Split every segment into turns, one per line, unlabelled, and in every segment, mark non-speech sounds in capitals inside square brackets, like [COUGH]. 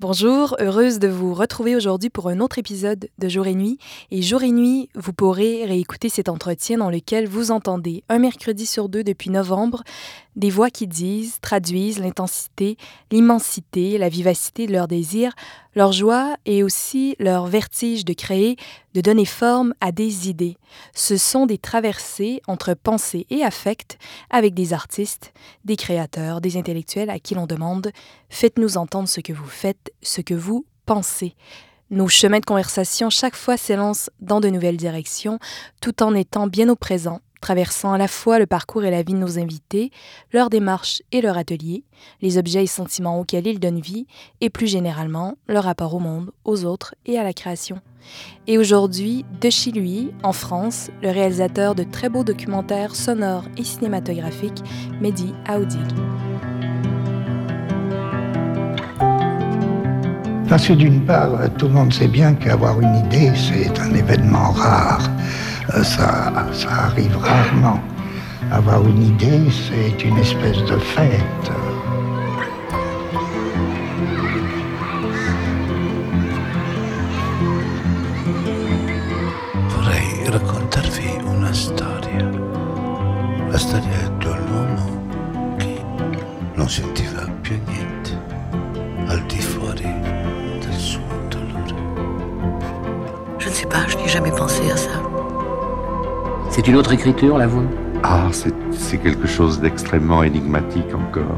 Bonjour, heureuse de vous retrouver aujourd'hui pour un autre épisode de Jour et Nuit. Et Jour et Nuit, vous pourrez réécouter cet entretien dans lequel vous entendez un mercredi sur deux depuis novembre des voix qui disent, traduisent l'intensité, l'immensité, la vivacité de leurs désirs, leur joie et aussi leur vertige de créer, de donner forme à des idées. Ce sont des traversées entre pensée et affect avec des artistes, des créateurs, des intellectuels à qui l'on demande Faites-nous entendre ce que vous faites, ce que vous pensez. Nos chemins de conversation chaque fois s'élancent dans de nouvelles directions, tout en étant bien au présent traversant à la fois le parcours et la vie de nos invités, leur démarche et leur atelier, les objets et sentiments auxquels ils donnent vie, et plus généralement leur rapport au monde, aux autres et à la création. Et aujourd'hui, de chez lui, en France, le réalisateur de très beaux documentaires sonores et cinématographiques, Mehdi Aoudig.
Parce que d'une part, tout le monde sait bien qu'avoir une idée, c'est un événement rare. Euh, ça, ça arrive rarement. Avoir une idée, c'est une espèce de fête.
Vorrei raccontarvi una storia, la storia dell'uomo che non sentiva più niente al di fuori del suo dolore.
Je ne sais pas, je n'ai jamais pensé à ça.
C'est une autre écriture, la vôtre
Ah, c'est- c'est quelque chose d'extrêmement énigmatique encore.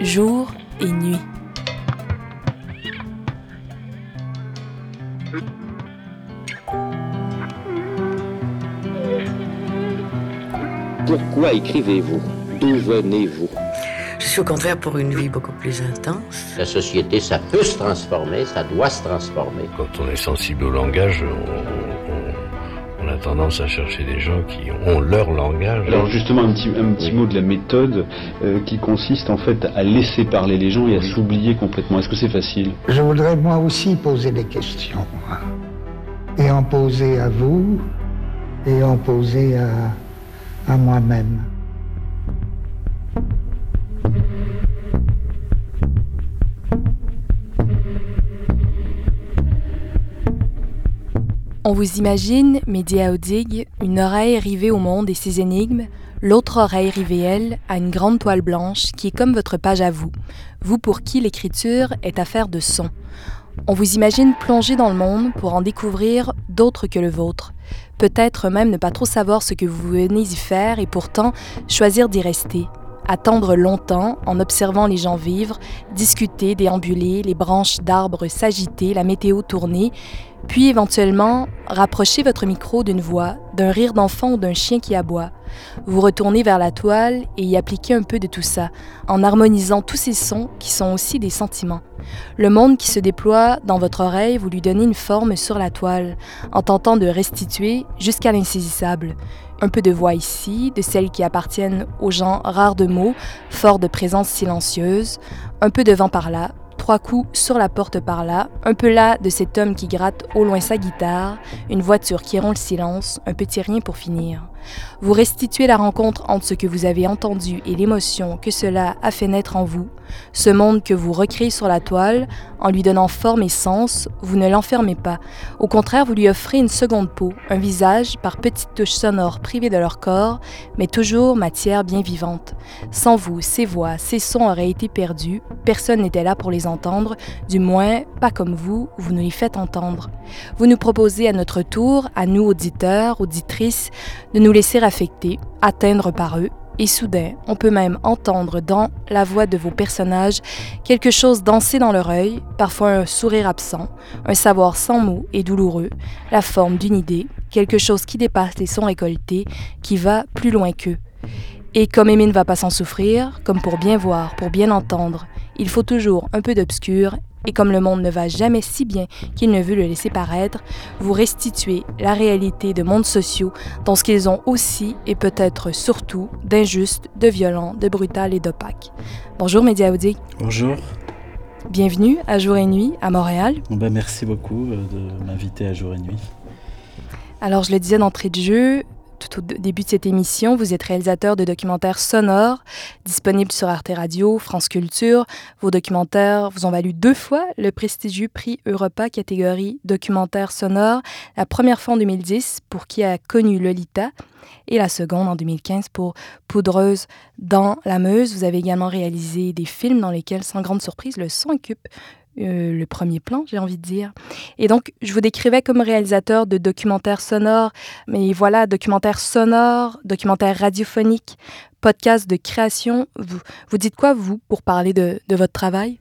Jour et nuit.
Pourquoi écrivez-vous? D'où venez-vous?
Suis au contraire pour une vie beaucoup plus intense.
La société, ça peut se transformer, ça doit se transformer.
Quand on est sensible au langage, on, on- on a tendance à chercher des gens qui ont leur langage.
Alors justement un petit, un petit mot de la méthode euh, qui consiste en fait à laisser parler les gens et à s'oublier complètement. Est-ce que c'est facile?
Je voudrais moi aussi poser des questions. Et en poser à vous, et en poser à, à moi-même.
On vous imagine, Média Odig, une oreille rivée au monde et ses énigmes, l'autre oreille rivée, elle, à une grande toile blanche qui est comme votre page à vous, vous pour qui l'écriture est affaire de son. On vous imagine plonger dans le monde pour en découvrir d'autres que le vôtre, peut-être même ne pas trop savoir ce que vous venez y faire et pourtant choisir d'y rester. Attendre longtemps en observant les gens vivre, discuter, déambuler, les branches d'arbres s'agiter, la météo tourner, puis éventuellement rapprocher votre micro d'une voix, d'un rire d'enfant ou d'un chien qui aboie. Vous retournez vers la toile et y appliquez un peu de tout ça, en harmonisant tous ces sons qui sont aussi des sentiments. Le monde qui se déploie dans votre oreille, vous lui donnez une forme sur la toile, en tentant de restituer jusqu'à l'insaisissable. Un peu de voix ici, de celles qui appartiennent aux gens rares de mots, forts de présence silencieuse, un peu de vent par là, trois coups sur la porte par là, un peu là de cet homme qui gratte au loin sa guitare, une voiture qui rompt le silence, un petit rien pour finir. Vous restituez la rencontre entre ce que vous avez entendu et l'émotion que cela a fait naître en vous, ce monde que vous recréez sur la toile, en lui donnant forme et sens, vous ne l'enfermez pas. Au contraire, vous lui offrez une seconde peau, un visage par petites touches sonores privées de leur corps, mais toujours matière bien vivante. Sans vous, ces voix, ces sons auraient été perdus, personne n'était là pour les entendre, du moins pas comme vous, vous nous les faites entendre. Vous nous proposez à notre tour, à nous auditeurs, auditrices, de nous laisser affecter, atteindre par eux, et soudain, on peut même entendre dans la voix de vos personnages quelque chose danser dans leur œil, parfois un sourire absent, un savoir sans mots et douloureux, la forme d'une idée, quelque chose qui dépasse les sons récoltés, qui va plus loin qu'eux. Et comme aimer ne va pas s'en souffrir, comme pour bien voir, pour bien entendre, il faut toujours un peu d'obscur, et comme le monde ne va jamais si bien qu'il ne veut le laisser paraître, vous restituez la réalité de mondes sociaux dans ce qu'ils ont aussi et peut-être surtout d'injuste, de violent, de brutal et d'opaque. Bonjour Média Audi.
Bonjour.
Bienvenue à Jour et Nuit à Montréal.
Ben, merci beaucoup euh, de m'inviter à Jour et Nuit.
Alors je le disais d'entrée de jeu, tout au début de cette émission, vous êtes réalisateur de documentaires sonores disponibles sur Arte Radio, France Culture. Vos documentaires vous ont valu deux fois le prestigieux prix Europa catégorie documentaire sonore, la première fois en 2010 pour qui a connu Lolita et la seconde en 2015 pour Poudreuse dans la Meuse. Vous avez également réalisé des films dans lesquels, sans grande surprise, le son occupe euh, le premier plan, j'ai envie de dire. Et donc, je vous décrivais comme réalisateur de documentaires sonores, mais voilà, documentaires sonores, documentaires radiophoniques, podcasts de création. Vous, vous dites quoi, vous, pour parler de, de votre travail?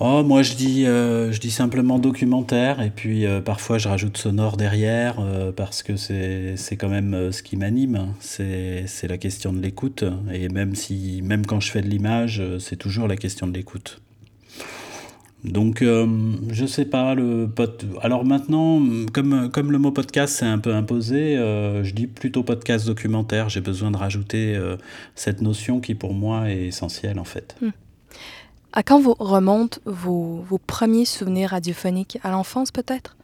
Oh, moi je dis, euh, je dis simplement documentaire et puis euh, parfois je rajoute sonore derrière parce que c'est, quand même ce qui m'anime, c'est, c'est la question de l'écoute et même, si, même quand je fais de l'image, c'est toujours la question de l'écoute. Donc, euh, je sais pas, le pod... alors maintenant, comme, comme le mot podcast s'est un peu imposé, euh, je dis plutôt podcast documentaire. J'ai besoin de rajouter euh, cette notion qui pour moi est essentielle en fait.
Hmm. À quand vous remontent vos, vos premiers souvenirs radiophoniques? À l'enfance peut-être?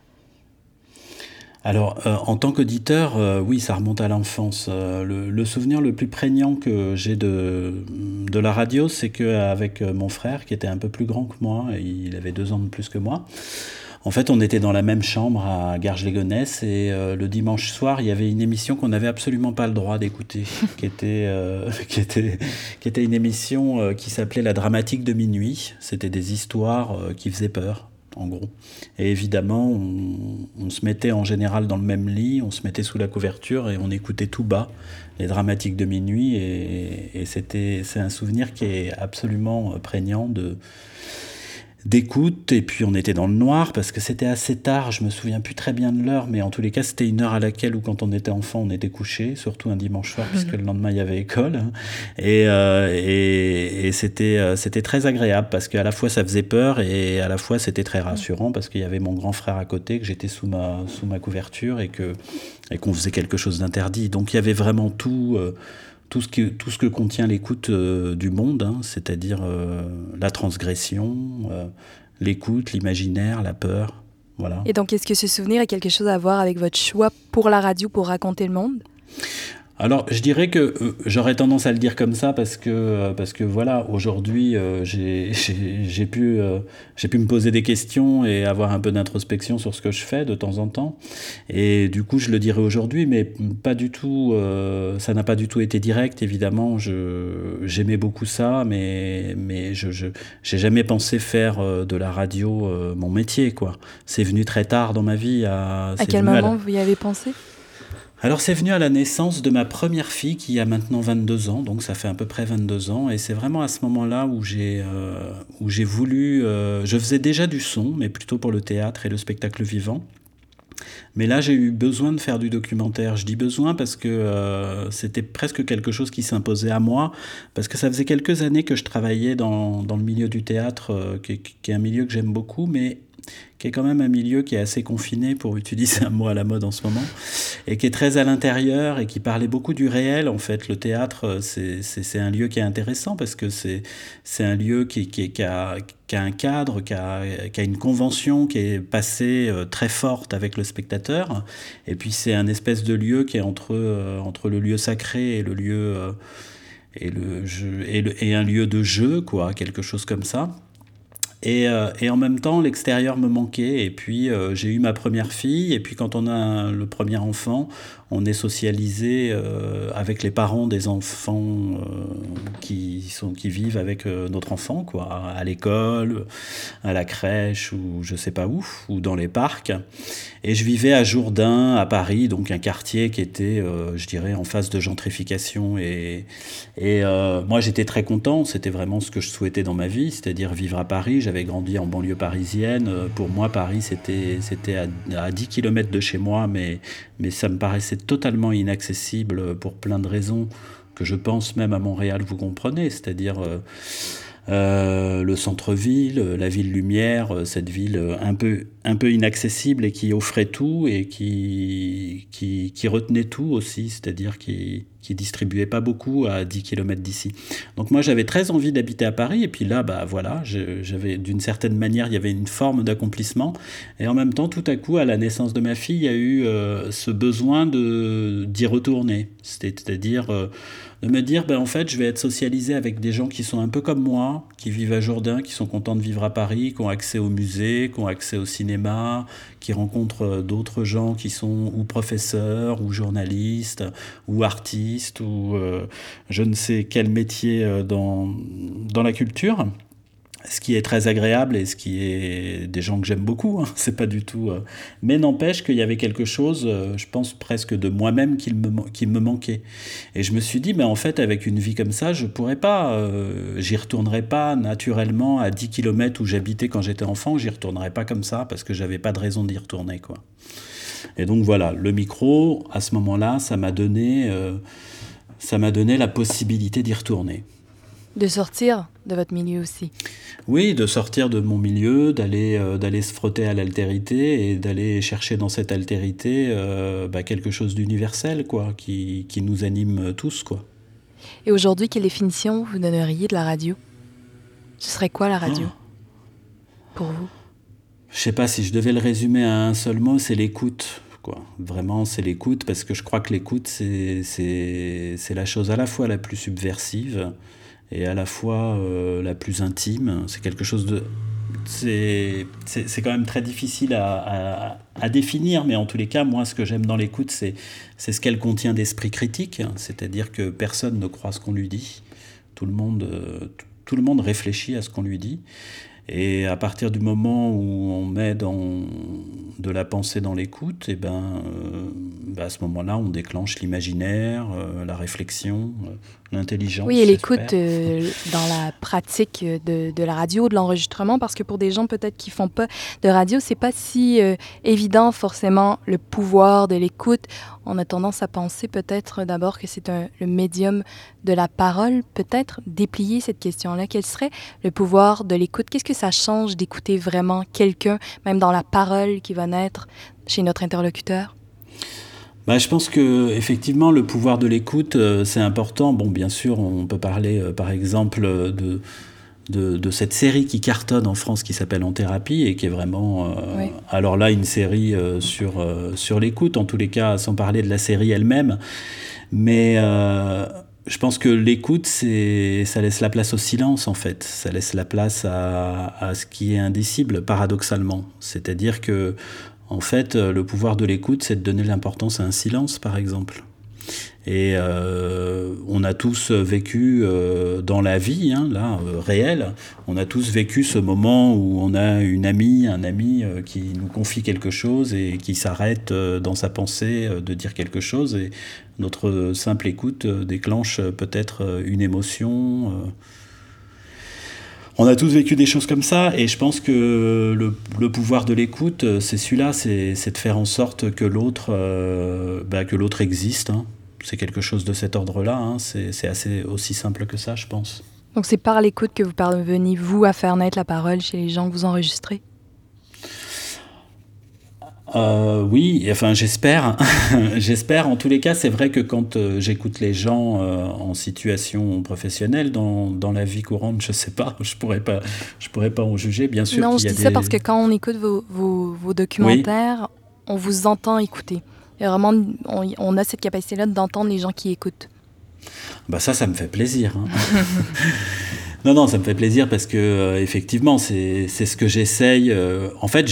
Alors, euh, en tant qu'auditeur, euh, oui, ça remonte à l'enfance. Euh, le, souvenir le plus prégnant que j'ai de, de la radio, c'est qu'avec mon frère, qui était un peu plus grand que moi, il avait deux ans de plus que moi, en fait, on était dans la même chambre à Garges-les-Gonesse et le dimanche soir, il y avait une émission qu'on n'avait absolument pas le droit d'écouter, [LAUGHS] qui, était, [LAUGHS] qui, était, qui était une émission qui s'appelait La dramatique de minuit. C'était des histoires qui faisaient peur en gros. Et évidemment, on, se mettait en général dans le même lit, on se mettait sous la couverture et on écoutait tout bas les dramatiques de minuit. Et, et c'était, c'est un souvenir qui est absolument prégnant de, d'écoute et puis on était dans le noir parce que c'était assez tard, je me souviens plus très bien de l'heure, mais en tous les cas c'était une heure à laquelle où quand on était enfant on était couché, surtout un dimanche soir puisque le lendemain il y avait école. Et, euh, et, et c'était euh, c'était très agréable parce qu'à la fois ça faisait peur et à la fois c'était très rassurant parce qu'il y avait mon grand frère à côté que j'étais sous ma sous ma couverture et que et qu'on faisait quelque chose d'interdit. Donc il y avait vraiment tout euh, tout ce, que, tout ce que contient l'écoute euh, du monde, hein, c'est-à-dire euh, la transgression, euh, l'écoute, l'imaginaire, la peur. Voilà.
Et donc, est-ce que ce souvenir a quelque chose à voir avec votre choix pour la radio pour raconter le monde?
Alors, je dirais que euh, j'aurais tendance à le dire comme ça parce que, euh, parce que voilà, aujourd'hui, euh, j'ai [LAUGHS] pu, j'ai pu me poser des questions et avoir un peu d'introspection sur ce que je fais de temps en temps. Et du coup, je le dirais aujourd'hui, mais pas du tout, ça n'a pas du tout été direct, évidemment. J'aimais beaucoup ça, mais, mais je n'ai jamais pensé faire de la radio mon métier, quoi. C'est venu très tard dans ma vie.
À, à quel moment vous y avez pensé?
Alors c'est venu à la naissance de ma première fille qui a maintenant 22 ans, donc ça fait à peu près 22 ans, et c'est vraiment à ce moment-là où j'ai euh, où j'ai voulu, euh, je faisais déjà du son, mais plutôt pour le théâtre et le spectacle vivant. Mais là, j'ai eu besoin de faire du documentaire. Je dis besoin parce que euh, c'était presque quelque chose qui s'imposait à moi, parce que ça faisait quelques années que je travaillais dans, dans le milieu du théâtre, qui, qui, est un milieu que j'aime beaucoup, mais qui est quand même un milieu qui est assez confiné, pour utiliser un mot à la mode en ce moment, et qui est très à l'intérieur et qui parlait beaucoup du réel. En fait, le théâtre, c'est un lieu qui est intéressant parce que c'est un lieu qui, qui, a, qui, a, un cadre, qui a, a, une convention qui est passée euh, très forte avec le spectateur. Et puis, c'est un espèce de lieu qui est entre, euh, entre le lieu sacré et le lieu. Euh, et, le jeu, et, le, et un lieu de jeu, quoi, quelque chose comme ça. Et, euh, et, en même temps, l'extérieur me manquait. Et puis, euh, j'ai eu ma première fille. Et puis, quand on a le premier enfant, on est socialisé euh, avec les parents des enfants qui, sont, qui vivent avec notre enfant, quoi, à l'école, à la crèche ou je sais pas où, ou dans les parcs. Et je vivais à Jourdain, à Paris, donc un quartier qui était, je dirais, en phase de gentrification. Et, et moi, j'étais très content. C'était vraiment ce que je souhaitais dans ma vie, c'est-à-dire vivre à Paris j'avais grandi en banlieue parisienne. Euh, pour moi, Paris, c'était, c'était à, 10 km de chez moi, mais, mais ça me paraissait totalement inaccessible pour plein de raisons que je pense même à Montréal, vous comprenez, c'est-à-dire euh, euh, le centre-ville, la ville lumière, cette ville un peu, inaccessible et qui offrait tout et qui, qui, qui retenait tout aussi, c'est-à-dire qui, qui distribuait pas beaucoup à 10 km d'ici. Donc moi j'avais très envie d'habiter à Paris et puis là bah voilà, j'avais d'une certaine manière il y avait une forme d'accomplissement. Et en même temps tout à coup à la naissance de ma fille il y a eu euh, ce besoin de d'y retourner, c'est-à-dire euh, de me dire, ben, en fait, je vais être socialisé avec des gens qui sont un peu comme moi, qui vivent à Jourdain, qui sont contents de vivre à Paris, qui ont accès au musée, qui ont accès au cinéma, qui rencontrent euh, d'autres gens qui sont ou professeurs, ou journalistes, ou artistes, ou euh, je ne sais quel métier euh, dans, dans la culture ce qui est très agréable et ce qui est des gens que j'aime beaucoup, hein, c'est pas du tout. Euh, mais n'empêche qu'il y avait quelque chose, je pense presque de moi-même qui me, qui me manquait. Et je me suis dit, mais en fait, avec une vie comme ça, je pourrais pas, j'y retournerai pas naturellement à 10 km où j'habitais quand j'étais enfant, j'y retournerai pas comme ça parce que j'avais pas de raison d'y retourner, quoi. Et donc voilà, le micro, à ce moment-là, ça m'a donné, ça m'a donné la possibilité d'y retourner.
De sortir de votre milieu aussi.
Oui, de sortir de mon milieu, d'aller euh, d'aller se frotter à l'altérité et d'aller chercher dans cette altérité euh, bah, quelque chose d'universel, quoi, qui, qui, nous anime tous, quoi.
Et aujourd'hui, quelle définition vous donneriez de la radio? Ce serait quoi la radio? Ah. pour vous?
Je sais pas si je devais le résumer à un seul mot, c'est l'écoute. Quoi. Vraiment, c'est l'écoute, parce que je crois que l'écoute, c'est la chose à la fois la plus subversive, et à la fois euh, la plus intime. C'est quelque chose de... C'est quand même très difficile à, à, définir, mais en tous les cas, moi, ce que j'aime dans l'écoute, c'est ce qu'elle contient d'esprit critique, c'est-à-dire que personne ne croit ce qu'on lui dit, tout le monde, euh, tout le monde réfléchit à ce qu'on lui dit, et à partir du moment où on met de la pensée dans l'écoute, eh ben, euh, bah, à ce moment-là, on déclenche l'imaginaire, la réflexion, l'intelligence.
Oui, et l'écoute euh, dans la pratique de, de la radio, de l'enregistrement, parce que pour des gens peut-être qui font pas de radio, c'est pas si euh, évident forcément le pouvoir de l'écoute. On a tendance à penser peut-être d'abord que c'est le médium de la parole. Peut-être déplier cette question-là. Quel serait le pouvoir de l'écoute? Qu'est-ce que ça change d'écouter vraiment quelqu'un, même dans la parole qui va naître chez notre interlocuteur?
Bah, je pense que effectivement le pouvoir de l'écoute euh, c'est important. Bon, bien sûr, on peut parler euh, par exemple de, de, cette série qui cartonne en France qui s'appelle En thérapie et qui est vraiment euh, alors là une série sur sur l'écoute en tous les cas sans parler de la série elle-même. Mais je pense que l'écoute, c'est, ça laisse la place au silence en fait. Ça laisse la place à, à ce qui est indicible, paradoxalement. C'est-à-dire que en fait, euh, le pouvoir de l'écoute, c'est de donner l'importance à un silence, par exemple. Et euh, on a tous vécu euh, dans la vie, hein, là, réelle, on a tous vécu ce moment où on a une amie, un ami qui nous confie quelque chose et qui s'arrête dans sa pensée de dire quelque chose. Et notre simple écoute déclenche peut-être une émotion on a tous vécu des choses comme ça, et je pense que le, pouvoir de l'écoute, euh, c'est celui-là, c'est de faire en sorte que l'autre euh, bah, que l'autre existe. Hein. C'est quelque chose de cet ordre-là, hein. c'est assez aussi simple que ça, je pense.
Donc c'est par l'écoute que vous parvenez, vous, à faire naître la parole chez les gens que vous enregistrez?
Euh, oui, enfin j'espère. [LAUGHS] j'espère. En tous les cas, c'est vrai que quand euh, j'écoute les gens euh, en situation professionnelle, dans, dans, la vie courante, je sais pas, je pourrais pas, je pourrais pas en juger. Bien sûr.
Non, je dis ça parce que quand on écoute vos, vos, documentaires, on vous entend écouter. Et vraiment, on, a cette capacité-là d'entendre les gens qui écoutent.
Bah ça, ça me fait plaisir. Hein. [LAUGHS] Non, non, ça me fait plaisir parce que euh, effectivement, c'est ce que j'essaye. Euh, en fait,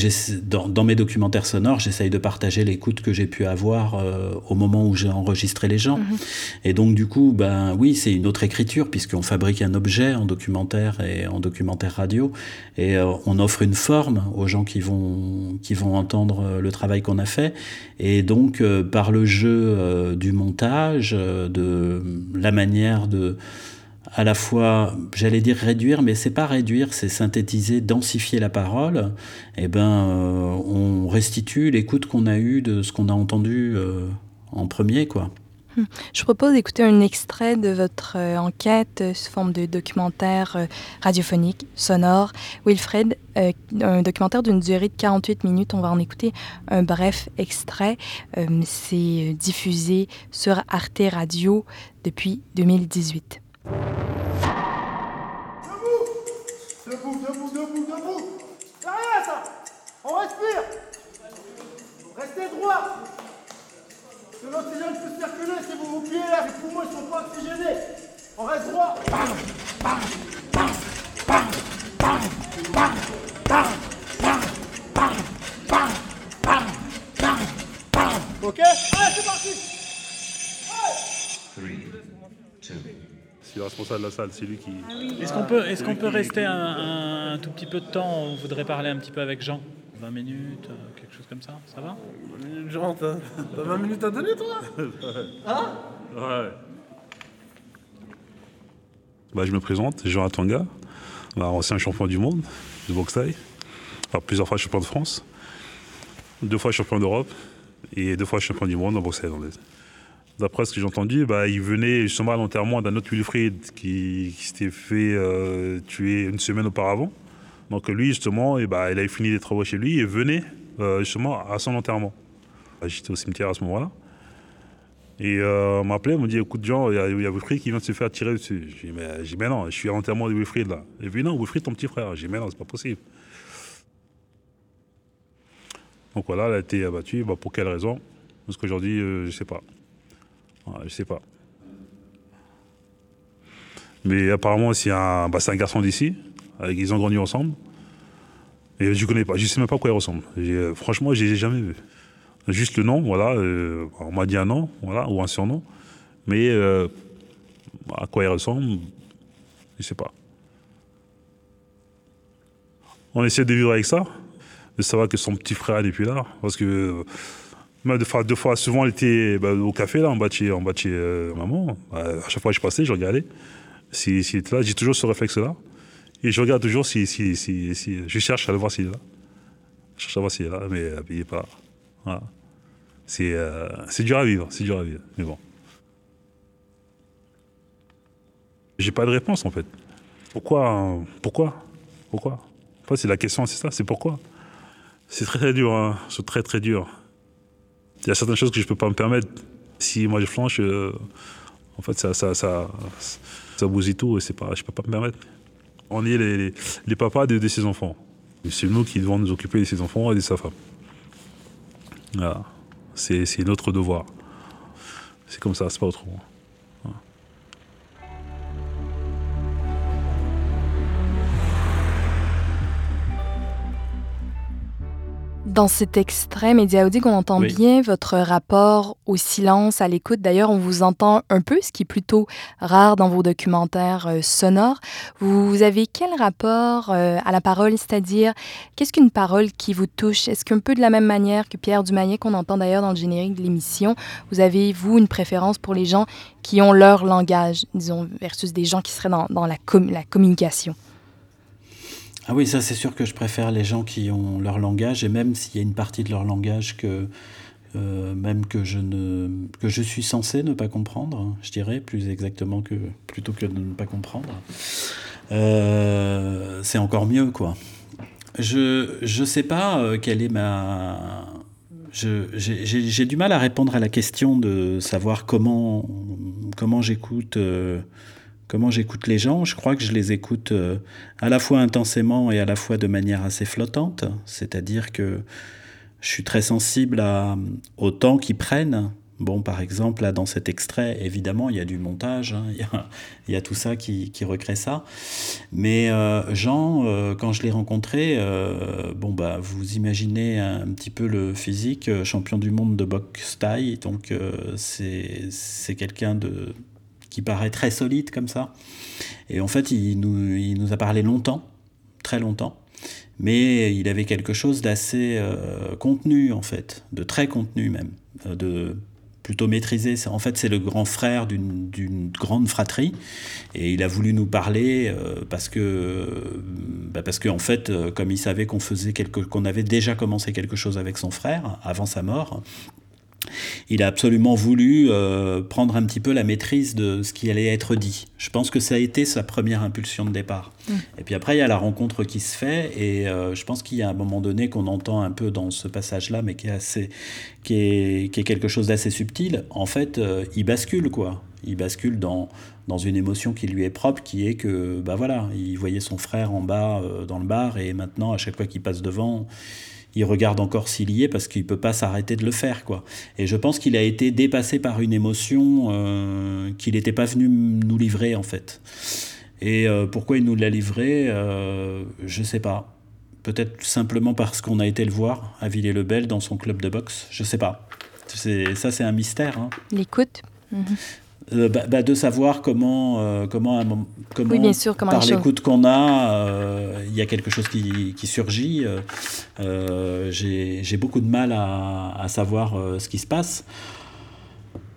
dans, dans, mes documentaires sonores, j'essaye de partager l'écoute que j'ai pu avoir euh, au moment où j'ai enregistré les gens. Mhm. Et donc, du coup, ben oui, c'est une autre écriture puisqu'on fabrique un objet en documentaire et en documentaire radio, et on offre une forme aux gens qui vont qui vont entendre le travail qu'on a fait. Et donc, par le jeu du montage, de la manière de à la fois, j'allais dire réduire, mais c'est pas réduire, c'est synthétiser, densifier la parole. Eh ben, euh, on restitue l'écoute qu'on a eue de ce qu'on a entendu euh, en premier, quoi.
Hmm. Je propose d'écouter un extrait de votre euh, enquête sous forme de documentaire radiophonique, sonore. Wilfred, un documentaire d'une durée de 48 minutes. On va en écouter un bref extrait. C'est diffusé sur Arte Radio depuis 2018.
Debout Debout, debout, debout, debout. C'est ça On respire. Restez droit. Que l'oxygène puisse circuler si vous vous pliez là, les poumons ne sont pas oxygénés. On reste droit. Ok Allez, c'est parti
C'est le responsable de la salle, c'est lui qui.
Est-ce qu'on peut, est qu'on peut rester un, un, tout petit peu de temps? On voudrait parler un petit peu avec Jean. 20 minutes, euh, quelque chose comme ça, ça va?
20 minutes, Jean, t'as 20 minutes à donner, toi? Hein? Ouais. Bah, je me présente, Jean Atanga, ancien champion du monde de boxe enfin, plusieurs fois champion de France, deux fois champion d'Europe et deux fois champion du monde en boxe thaïlandaise. D'après ce que j'ai entendu, bah, il venait justement à l'enterrement d'un autre Wilfried qui, s'était fait euh, tuer une semaine auparavant. Donc lui, justement, et bah, il avait fini les travaux chez lui et venait euh, justement à son enterrement. J'étais au cimetière à ce moment-là. Et euh, on m'a appelé, on m'a dit écoute Jean, il y, a, Wilfried qui vient de se faire tirer dessus. J'ai dit mais, non, je suis à l'enterrement de Wilfried là. Il dit non, Wilfried ton petit frère. J'ai dit mais non, c'est pas possible. Donc voilà, elle a été abattue. Bah, pour quelle raison? Parce qu'aujourd'hui, euh, je sais pas. Je sais pas. Mais apparemment, c'est un, bah, garçon d'ici. Ils ont grandi ensemble. Et je connais pas, je sais même pas à quoi il ressemble. Euh, franchement, je les ai jamais vus. Juste le nom, voilà. Euh, on m'a dit un nom, voilà, ou un surnom. Mais euh, à quoi il ressemble, je sais pas. On essaie de vivre avec ça, de savoir que son petit frère n'est plus là. Parce que deux fois, souvent, elle était bah, au café, là, en bas chez, en bas maman. à chaque fois que je passais, je regardais. S'il était là, j'ai toujours ce réflexe-là. Et je regarde toujours si, si, si, si je cherche à le voir s'il est là. Je cherche à voir s'il est là, mais euh, il n'est pas. Voilà. C'est euh, dur à vivre, c'est dur à vivre, mais bon. J'ai pas de réponse en fait. Pourquoi Pourquoi? Pourquoi? C'est la question, c'est ça, c'est pourquoi? C'est très très dur, hein. c'est très très dur. Il y a certaines choses que je peux pas me permettre. Si moi je flanche, euh, en fait ça ça ça, ça bousille tout et c'est pas, je peux pas me permettre. On est les, les, papas de, de, ses enfants. C'est nous qui devons nous occuper de ses enfants et de sa femme. Voilà. C'est notre devoir. C'est comme ça, c'est pas autrement.
Dans cet extrait médiaodique, on entend bien votre rapport au silence, à l'écoute. D'ailleurs, on vous entend un peu, ce qui est plutôt rare dans vos documentaires euh, sonores. Vous avez quel rapport euh, à la parole, c'est-à-dire qu'est-ce qu'une parole qui vous touche? Est-ce qu'un peu de la même manière que Pierre Dumanier, qu'on entend d'ailleurs dans le générique de l'émission, vous avez, vous, une préférence pour les gens qui ont leur langage, disons, versus des gens qui seraient dans, dans la, la communication?
Ah oui, ça c'est sûr que je préfère les gens qui ont leur langage, et même s'il y a une partie de leur langage que euh, même que je, ne, que je suis censé ne pas comprendre, je dirais, plus exactement que plutôt que de ne pas comprendre. Euh, c'est encore mieux, quoi. Je ne sais pas euh, quelle est ma... J'ai du mal à répondre à la question de savoir comment, comment j'écoute comment j'écoute les gens. Je crois que je les écoute euh, à la fois intensément et à la fois de manière assez flottante. C'est-à-dire que je suis très sensible au temps qu'ils prennent. Bon, par exemple, là, dans cet extrait, évidemment, il y a du montage, hein. [LAUGHS] il, y a, tout ça qui, recrée ça. Mais euh, Jean, euh, quand je l'ai rencontré, bon, bah, vous imaginez un, petit peu le physique, champion du monde de boxe taille, donc c'est quelqu'un de qui paraît très solide comme ça. Et en fait, il nous, il nous a parlé longtemps, très longtemps, mais il avait quelque chose d'assez euh, contenu, en fait, de très contenu même, euh, de plutôt maîtrisé. En fait, c'est le grand frère d'une grande fratrie, et il a voulu nous parler euh, parce que, bah parce qu'en en fait, comme il savait qu'on faisait quelque, qu'on avait déjà commencé quelque chose avec son frère avant sa mort, il a absolument voulu euh, prendre un petit peu la maîtrise de ce qui allait être dit. Je pense que ça a été sa première impulsion de départ.
Mm.
Et puis après, il y a la rencontre qui se fait, et euh, je pense qu'il y a un moment donné qu'on entend un peu dans ce passage-là, mais qui est, assez, qui est, qui est quelque chose d'assez subtil. En fait, euh, il bascule, quoi. Il bascule dans, dans une émotion qui lui est propre, qui est que, bah voilà, il voyait son frère en bas dans le bar, et maintenant, à chaque fois qu'il passe devant, il regarde encore s'il y est parce qu'il peut pas s'arrêter de le faire quoi. Et je pense qu'il a été dépassé par une émotion euh, qu'il n'était pas venu nous livrer en fait. Et euh, pourquoi il nous l'a livré, euh, je sais pas. Peut-être simplement parce qu'on a été le voir à Villers-le-Bel dans son club de boxe. Je sais pas. C'est ça, c'est un mystère. Hein.
L'écoute. Mhm.
Euh, bah, bah, de savoir comment, euh, comment, comment
Oui, bien sûr, comment
par l'écoute qu'on a, euh, il y a quelque chose qui, qui surgit. Euh, J'ai beaucoup de mal à, à savoir ce qui se passe.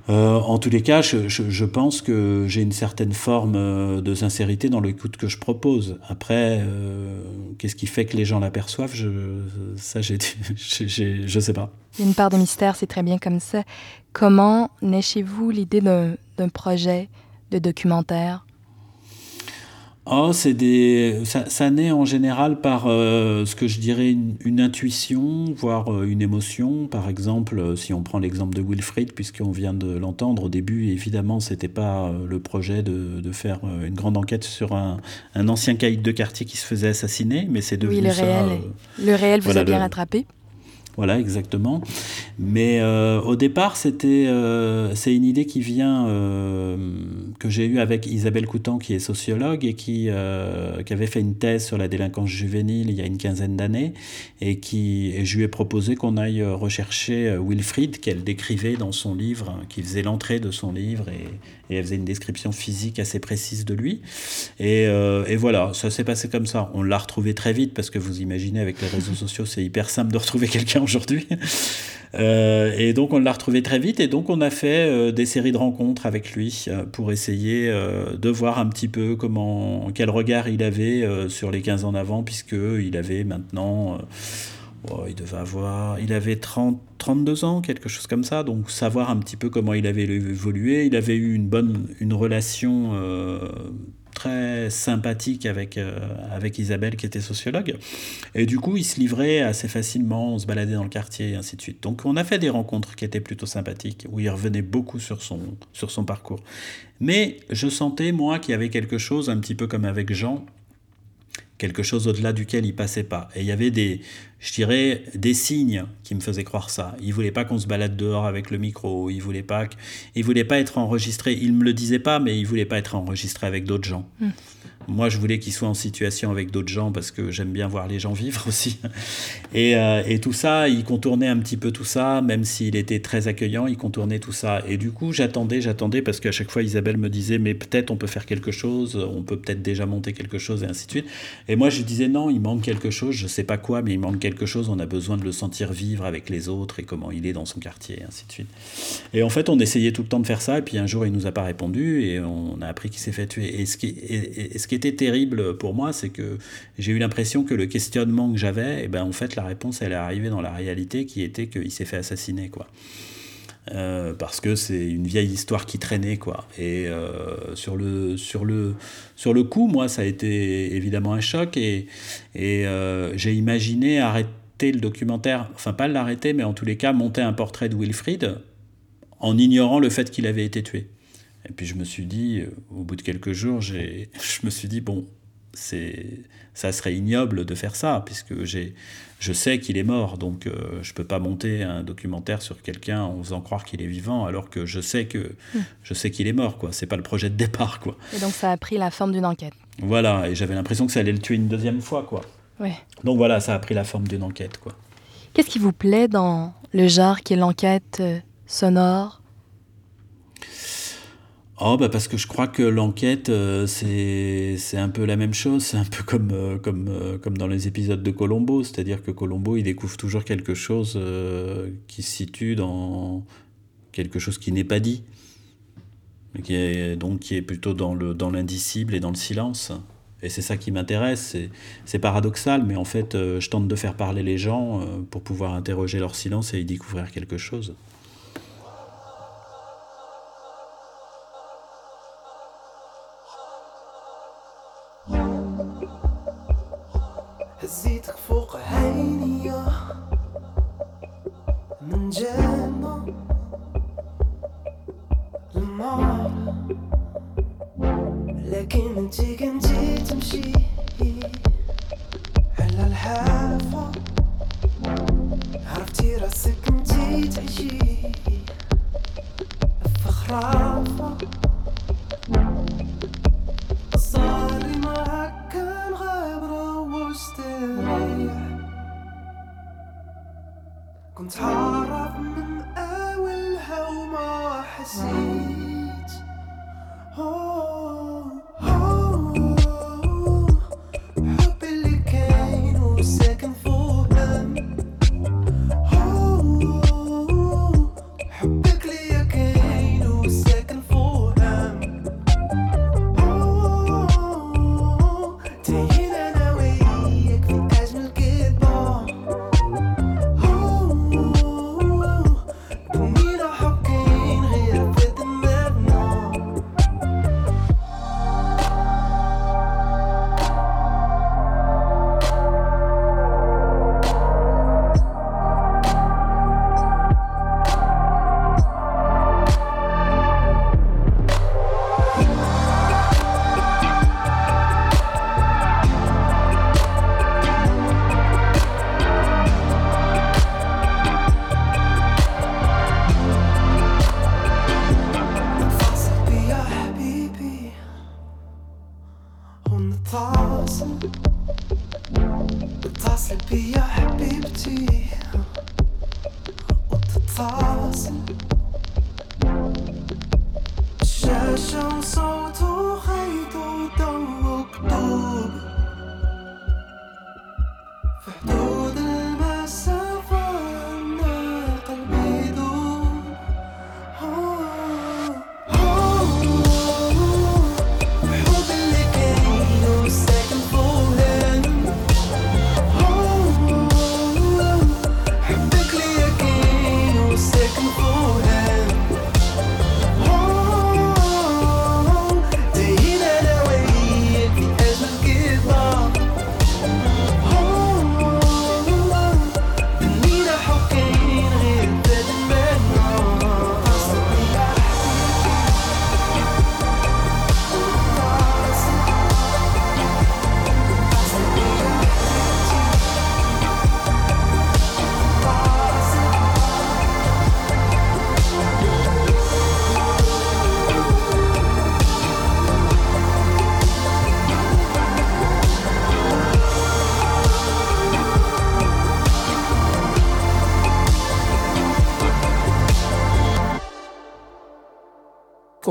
En tous les cas, je, je- je pense que j'ai une certaine forme de sincérité dans l'écoute que je propose. Après, qu'est-ce qui fait que les gens l'aperçoivent? Je, Ça, j'ai- [LAUGHS] j'ai- j'ai- je sais pas.
Il y a une part de mystère, c'est très bien comme ça. Comment naît chez vous l'idée d'un d'un projet de documentaire?
Oh, c'est des, ça, ça naît en général par euh, ce que je dirais une, une intuition, voire euh, une émotion. Par exemple, euh, si on prend l'exemple de Wilfried, puisqu'on vient de l'entendre au début, évidemment, c'était pas le projet de, de faire une grande enquête sur un, un ancien caïd de quartier qui se faisait assassiner, mais c'est devenu
Oui, le
ça,
réel, le réel vous
voilà,
a bien
le-
rattrapé.
Voilà, exactement. Mais euh, au départ, c'était, euh, c'est une idée qui vient euh, que j'ai eue avec Isabelle Coutan, qui est sociologue et qui, qui avait fait une thèse sur la délinquance juvénile il y a une quinzaine d'années, et qui, et je lui ai proposé qu'on aille rechercher Wilfried, qu'elle décrivait dans son livre, hein, qui faisait l'entrée de son livre, et, et elle faisait une description physique assez précise de lui. Et, euh, et voilà, ça s'est passé comme ça. On l'a retrouvé très vite parce que vous imaginez avec les réseaux [LAUGHS] sociaux, c'est hyper simple de retrouver quelqu'un aujourd'hui. Euh, et donc on l'a retrouvé très vite et donc on a fait euh, des séries de rencontres avec lui pour essayer de voir un petit peu comment quel regard il avait sur les 15 ans d'avant puisque il avait maintenant il devait avoir il avait 30 32 ans quelque chose comme ça donc savoir un petit peu comment il avait évolué il avait eu une bonne une relation euh, très sympathique avec, euh, avec Isabelle qui était sociologue. Et du coup, il se livrait assez facilement, on se baladait dans le quartier et ainsi de suite. Donc on a fait des rencontres qui étaient plutôt sympathiques, où il revenait beaucoup sur son, sur son parcours. Mais je sentais, moi, qu'il y avait quelque chose, un petit peu comme avec Jean, quelque chose au-delà duquel il passait pas. Et il y avait des, je dirais, des signes qui me faisaient croire ça. Il voulait pas qu'on se balade dehors avec le micro. Il voulait pas, il voulait pas être enregistré. Il me le disait pas, mais il voulait pas être enregistré avec d'autres gens.
Mm.
Moi, je voulais qu'il soit en situation avec d'autres gens parce que j'aime bien voir les gens vivre [LAUGHS] aussi. Et, euh, et tout ça, il contournait un petit peu tout ça, même s'il était très accueillant, il contournait tout ça. Et du coup, j'attendais, j'attendais parce qu'à chaque fois, Isabelle me disait, mais peut-être on peut faire quelque chose, on peut peut-être déjà monter quelque chose et ainsi de suite. Et moi, je disais, non, il manque quelque chose, je sais pas quoi, mais il manque quelque chose, on a besoin de le sentir vivre avec les autres et comment il est dans son quartier et ainsi de suite. Et en fait, on essayait tout le temps de faire ça, et puis un jour, il nous a pas répondu, et on a appris qu'il s'est fait tuer. Qui était terrible pour moi, c'est que j'ai eu l'impression que le questionnement que j'avais, eh ben, en fait, la réponse, elle est arrivée dans la réalité, qui était qu'il s'est fait assassiner, quoi. Euh, parce que c'est une vieille histoire qui traînait quoi. Et euh, sur le sur le sur le coup moi ça a été évidemment un choc et et euh, j'ai imaginé arrêter le documentaire. Enfin pas l'arrêter mais en tous les cas monter un portrait de Wilfried en ignorant le fait qu'il avait été tué et puis je me suis dit euh, au bout de quelques jours j'ai [LAUGHS] je me suis dit bon c'est ça serait ignoble de faire ça puisque j'ai je sais qu'il est mort donc euh, je peux pas monter un documentaire sur quelqu'un en faisant croire qu'il est vivant alors que je sais que
Mm.
je sais qu'il est mort quoi c'est pas le projet de départ quoi
Et donc ça a pris la forme d'une enquête.
voilà et j'avais l'impression que ça allait le tuer une deuxième fois quoi
Ouais.
donc voilà ça a pris la forme d'une enquête quoi
Qu'est-ce qui vous plaît dans le genre qui est l'enquête euh, sonore?
Oh, bah parce que je crois que l'enquête, euh, c'est un peu la même chose. C'est un peu comme, euh, comme, euh, comme dans les épisodes de Colombo. C'est-à-dire que Colombo, il découvre toujours quelque chose euh, qui se situe dans quelque chose qui n'est pas dit. Qui est, donc qui est plutôt dans le dans l'indicible et dans le silence. Et c'est ça qui m'intéresse. C'est- paradoxal, mais en fait, je tente de faire parler les gens pour pouvoir interroger leur silence et y découvrir quelque chose.
انتي كنتي تمشي. على الحافة. عرفتي راسك انتي تعيشي. في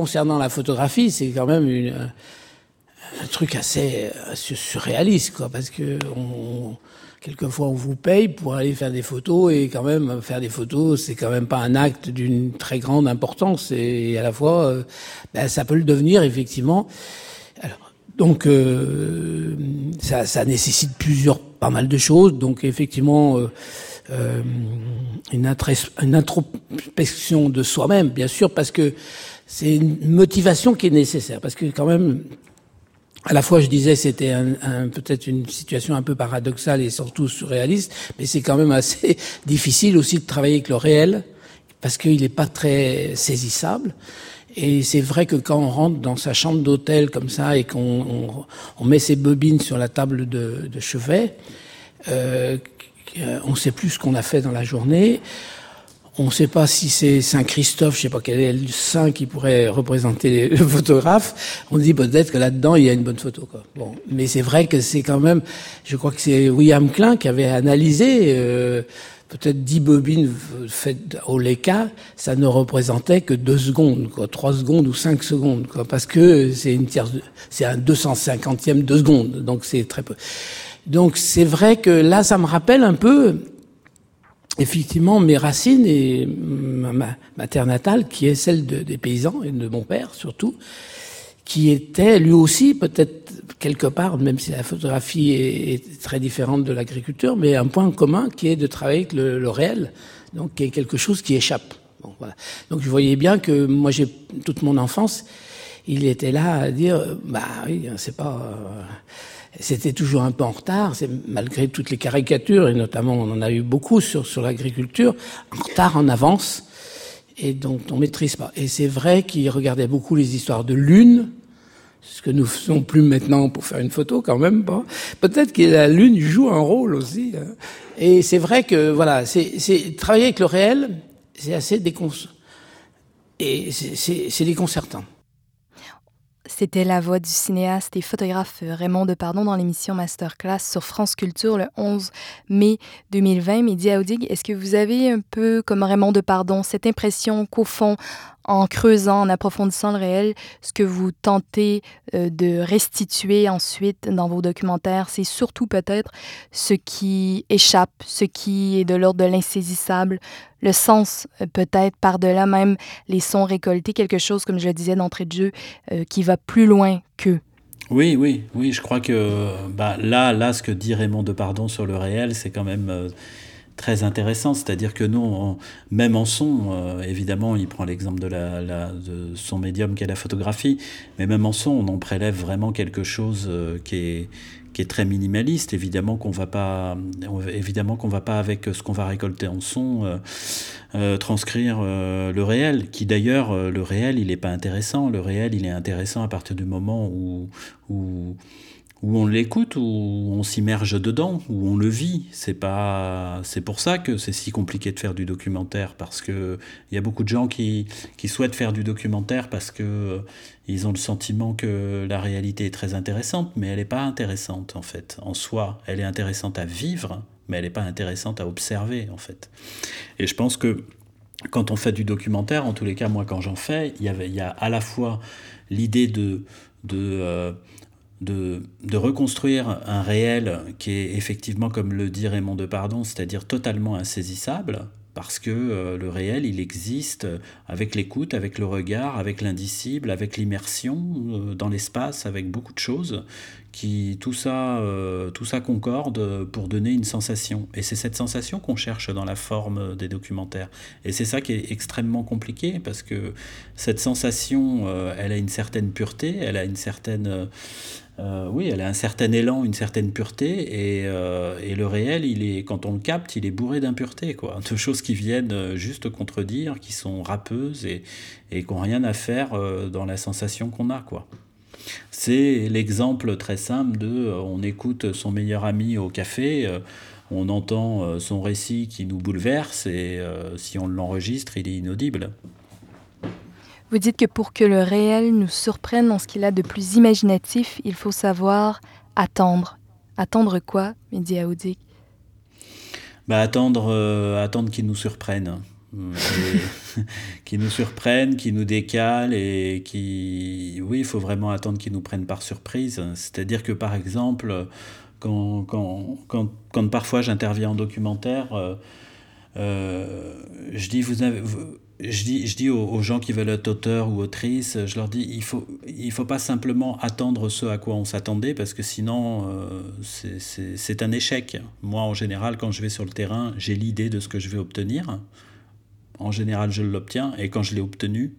Concernant la photographie, c'est quand même un truc assez, assez surréaliste, quoi, parce que on, quelquefois on vous paye pour aller faire des photos et quand même faire des photos, c'est quand même pas un acte d'une très grande importance et, à la fois, euh, ben, ça peut le devenir effectivement. Donc euh, ça, nécessite plusieurs, pas mal de choses. Donc effectivement. Euh, euh, une introspection de soi-même, bien sûr, parce que c'est une motivation qui est nécessaire. Parce que quand même, à la fois, je disais, c'était un, un- peut-être une situation un peu paradoxale et surtout surréaliste, mais c'est quand même assez [LAUGHS] difficile aussi de travailler avec le réel, parce qu'il n'est pas très saisissable. Et c'est vrai que quand on rentre dans sa chambre d'hôtel comme ça et qu'on on, on met ses bobines sur la table de, de chevet, euh, on ne sait plus ce qu'on a fait dans la journée. On ne sait pas si c'est Saint Christophe, je sais pas quel est le saint qui pourrait représenter [LAUGHS] le photographe. On dit peut-être que là-dedans il y a une bonne photo. Quoi. Bon, mais c'est vrai que c'est quand même, je crois que c'est William Klein qui avait analysé euh, peut-être 10 bobines faites au Leica, ça ne représentait que deux secondes, quoi, trois secondes ou cinq secondes, quoi, parce que c'est une c'est un 250e de seconde, donc c'est très peu. Donc c'est vrai que là, ça me rappelle un peu effectivement mes racines et ma, terre natale, qui est celle de- des paysans et de mon père surtout, qui était lui aussi peut-être quelque part, même si la photographie est, très différente de l'agriculture, mais un point commun qui est de travailler avec le, réel, donc qui est quelque chose qui échappe. Voilà. Donc je voyais bien que moi j'ai toute mon enfance il était là à dire, bah oui, c'est pas, c'était toujours un peu en retard, malgré toutes les caricatures et notamment on en a eu beaucoup sur sur l'agriculture, en retard, en avance, et donc on maîtrise pas. Et c'est vrai qu'il regardait beaucoup les histoires de lune, ce que nous faisons plus maintenant pour faire une photo quand même pas. Peut-être que la lune joue un rôle aussi. hein. Et c'est vrai que voilà, c'est travailler avec le réel, c'est assez. Et c'est déconcertant.
C'était la voix du cinéaste et photographe Raymond Depardon dans l'émission Masterclass sur France Culture le 11 mai 2020. Mehdi Aoudig, est-ce que vous avez un peu, comme Raymond Depardon, cette impression qu'au fond, en creusant, en approfondissant le réel, ce que vous tentez euh, de restituer ensuite dans vos documentaires, c'est surtout peut-être ce qui échappe, ce qui est de l'ordre de l'insaisissable, le sens euh, peut-être par-delà même les sons récoltés, quelque chose, comme je le disais d'entrée de jeu, euh, qui va plus loin qu'eux.
Oui, oui, oui, je crois que bah, là, là, ce que dit Raymond Depardon sur le réel, c'est quand même très intéressant. C'est-à-dire que nous, même en son, euh, évidemment, il prend l'exemple de, la, son médium qui est la photographie, mais même en son, on en prélève vraiment quelque chose euh, qui est très minimaliste, évidemment qu'on va pas, évidemment qu'on va pas avec ce qu'on va récolter en son euh, transcrire le réel, qui d'ailleurs le réel il est pas intéressant, le réel il est intéressant à partir du moment où, où on l'écoute, où on s'immerge dedans, où on le vit. C'est pas, c'est pour ça que c'est si compliqué de faire du documentaire parce que il y a beaucoup de gens qui, qui souhaitent faire du documentaire parce que euh, ils ont le sentiment que la réalité est très intéressante, mais elle n'est pas intéressante en fait. En soi, elle est intéressante à vivre, mais elle n'est pas intéressante à observer en fait. Et je pense que quand on fait du documentaire, en tous les cas, moi quand j'en fais, il y, avait, il y a à la fois l'idée de, de, euh, de, de reconstruire un réel qui est effectivement, comme le dit Raymond Depardon, c'est-à-dire totalement insaisissable, parce que euh, le réel, il existe avec l'écoute, avec le regard, avec l'indicible, avec l'immersion euh, dans l'espace, avec beaucoup de choses, qui tout ça, euh, tout ça concorde pour donner une sensation. Et c'est cette sensation qu'on cherche dans la forme des documentaires. Et c'est ça qui est extrêmement compliqué, parce que cette sensation, elle a une certaine pureté, elle a une certaine... Euh, oui, elle a un certain élan, une certaine pureté, et, euh, le réel, quand on le capte, il est bourré d'impureté, quoi, de choses qui viennent euh, juste contredire, qui sont râpeuses et, qui n'ont rien à faire dans la sensation qu'on a, quoi. C'est l'exemple très simple de, on écoute son meilleur ami au café, on entend son récit qui nous bouleverse, et si on l'enregistre, il est inaudible.
Vous dites que pour que le réel nous surprenne dans ce qu'il a de plus imaginatif, il faut savoir attendre. Attendre quoi, Mehdi Aoudik?
Bah, Attendre, euh, attendre qu'il nous surprenne. [LAUGHS] qui nous surprennent, qui nous décalent et qui... Oui, il faut vraiment attendre qu'ils nous prennent par surprise. C'est-à-dire que, par exemple, quand, quand, quand, quand parfois j'interviens en documentaire, euh, euh, je dis, vous avez... Vous, je dis, je dis aux, gens qui veulent être auteurs ou autrices, je leur dis, il faut, il faut pas simplement attendre ce à quoi on s'attendait, parce que sinon, euh, c'est un échec. Moi, en général, quand je vais sur le terrain, j'ai l'idée de ce que je vais obtenir. En général, je l'obtiens, et quand je l'ai obtenu,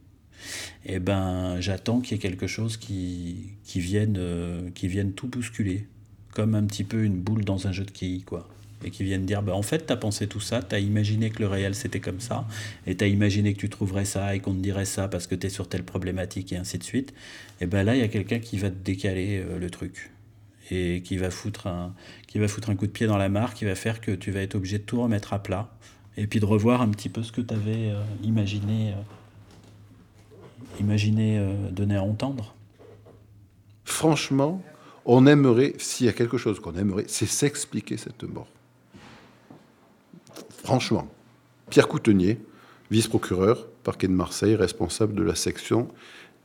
eh ben, j'attends qu'il y ait quelque chose qui, qui, vienne, euh, qui vienne tout bousculer, comme un petit peu une boule dans un jeu de quilles, quoi et qui viennent dire bah, en fait, tu as pensé tout ça, tu as imaginé que le réel c'était comme ça, et tu as imaginé que tu trouverais ça et qu'on te dirait ça parce que tu es sur telle problématique et ainsi de suite. Et ben là, il y a quelqu'un qui va te décaler euh, le truc et qui va, foutre un, qui va foutre un coup de pied dans la mare qui va faire que tu vas être obligé de tout remettre à plat et puis de revoir un petit peu ce que tu avais euh, imaginé, euh, imaginé donner à entendre.
Franchement, on aimerait, s'il y a quelque chose qu'on aimerait, c'est s'expliquer cette mort. Franchement, Pierre Coutenier, vice-procureur, parquet de Marseille, responsable de la section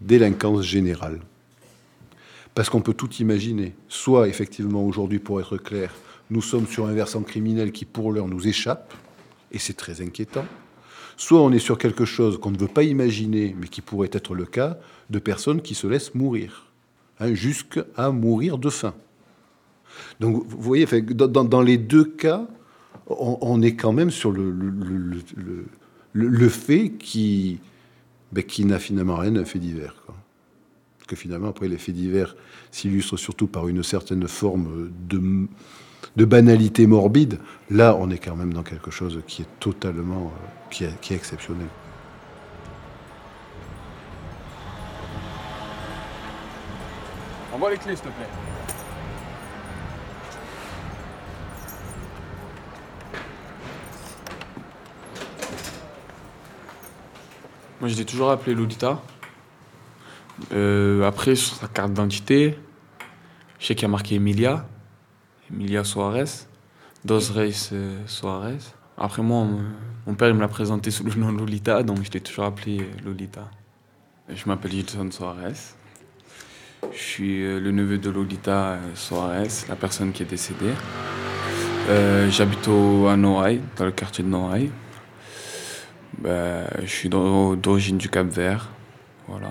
délinquance générale. Parce qu'on peut tout imaginer. Soit, effectivement, aujourd'hui, pour être clair, nous sommes sur un versant criminel qui, pour l'heure, nous échappe, et c'est très inquiétant. Soit on est sur quelque chose qu'on ne veut pas imaginer, mais qui pourrait être le cas, de personnes qui se laissent mourir, hein, jusqu'à mourir de faim. Donc, vous voyez, dans, dans les deux cas, on, est quand même sur le, le, fait qui, ben, qui n'a finalement rien d'un fait divers. Quoi. que finalement, après, les faits divers s'illustrent surtout par une certaine forme de, de banalité morbide. Là, on est quand même dans quelque chose qui est totalement, euh, qui est exceptionnel.
Envoie les clés, s'il te plaît. Moi, je l'ai toujours appelé Lolita. Euh, après, sur sa carte d'identité, je sais qu'il y a marqué Emilia. Emilia Soares. Dos Reis euh, Soares. Après, moi, mon, père il me l'a présenté sous le nom Lolita, donc je l'ai toujours appelé euh, Lolita. Je m'appelle Gilson Soares. Je suis le neveu de Lolita Soares, la personne qui est décédée. J'habite à Noailles, dans le quartier de Noailles. Ben, je suis d'o- d'origine du Cap Vert. Voilà.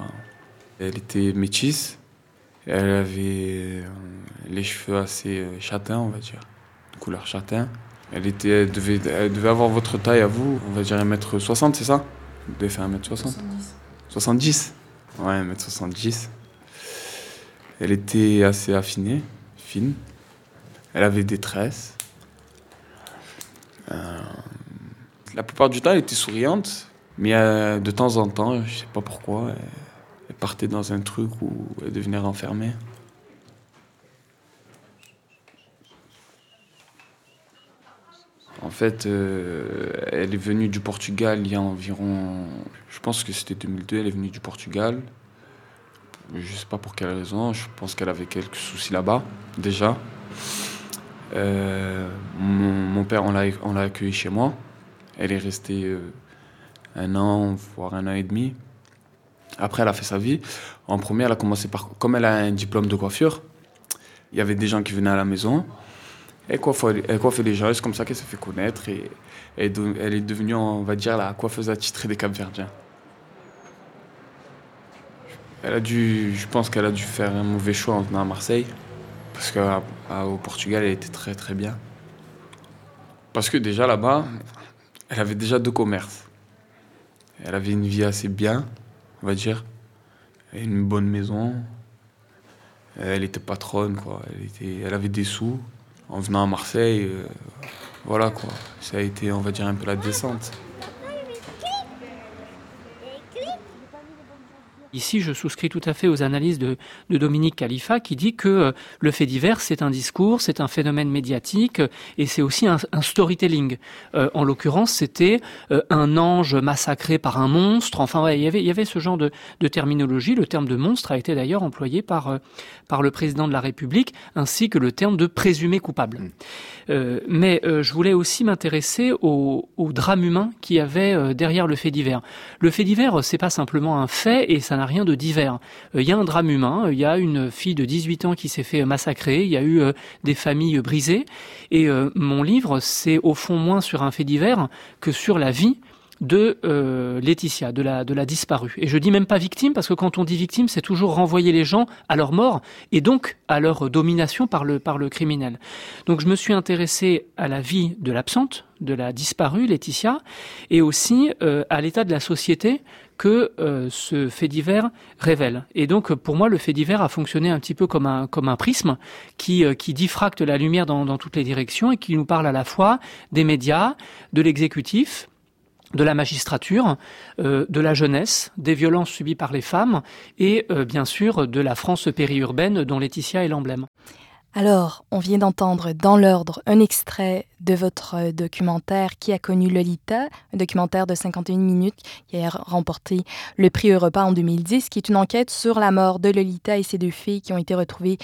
Elle était métisse. Elle avait euh, les cheveux assez euh, châtains, on va dire, couleur châtain. Elle, était, elle, devait, elle devait avoir votre taille à vous, on va dire 1m60, c'est ça? Vous devez faire 1m60 70 Ouais, 1m70. Elle était assez affinée, fine. Elle avait des tresses. Euh, la plupart du temps, elle était souriante, mais euh, de temps en temps, je sais pas pourquoi, elle, partait dans un truc où elle devenait renfermée. En fait, euh, elle est venue du Portugal il y a environ, je pense que c'était 2002, elle est venue du Portugal. Je sais pas pour quelle raison, je pense qu'elle avait quelques soucis là-bas, déjà. Euh, mon, père, on l'a accueillie chez moi. Elle est restée euh, un an, voire un an et demi. Après, elle a fait sa vie. En premier, elle a commencé par. Comme elle a un diplôme de coiffure, il y avait des gens qui venaient à la maison. Elle coiffait, elle coiffait les gens, c'est comme ça qu'elle s'est fait connaître. Et, elle est devenue, on va dire, la coiffeuse attitrée des Capverdiens. Elle a dû, je pense qu'elle a dû faire un mauvais choix en venant à Marseille. Parce qu'au Portugal, elle était très très bien. Parce que déjà là-bas, elle avait déjà deux commerces. Elle avait une vie assez bien, on va dire. Une bonne maison. Elle était patronne, quoi. Elle avait des sous. En venant à Marseille, euh, voilà quoi. Ça a été, on va dire, un peu la descente.
Ici, je souscris tout à fait aux analyses de, de Dominique Khalifa qui dit que euh, le fait divers, c'est un discours, c'est un phénomène médiatique euh, et c'est aussi un, un storytelling. Euh, en l'occurrence, c'était euh, un ange massacré par un monstre. Enfin, ouais, il y avait, il y avait ce genre de, de terminologie. Le terme de monstre a été d'ailleurs employé par, euh, par le président de la République ainsi que le terme de présumé coupable. Euh, mais je voulais aussi m'intéresser au, au drame humain qu'il y avait derrière le fait divers. Le fait divers, c'est pas simplement un fait et ça n'a rien de divers. Euh, Il y a un drame humain, euh, il y a une fille de 18 ans qui s'est fait massacrer, il y a eu euh, des familles brisées et euh, mon livre, c'est au fond moins sur un fait divers que sur la vie de euh, Laetitia, de la, disparue. Et je dis même pas victime, parce que quand on dit victime, c'est toujours renvoyer les gens à leur mort, et donc à leur domination par le, criminel. Donc je me suis intéressé à la vie de l'absente, de la disparue, Laetitia, et aussi euh, à l'état de la société que euh, ce fait divers révèle. Et donc pour moi, le fait divers a fonctionné un petit peu comme un, comme un prisme qui, euh, qui diffracte la lumière dans, toutes les directions et qui nous parle à la fois des médias, de l'exécutif, de la magistrature, euh, de la jeunesse, des violences subies par les femmes et euh, bien sûr de la France périurbaine dont Laetitia est l'emblème.
Alors, on vient d'entendre dans l'ordre un extrait de votre euh, documentaire qui a connu Lolita, un documentaire de 51 minutes qui a remporté le prix Europa en 2010, qui est une enquête sur la mort de Lolita et ses deux filles qui ont été retrouvées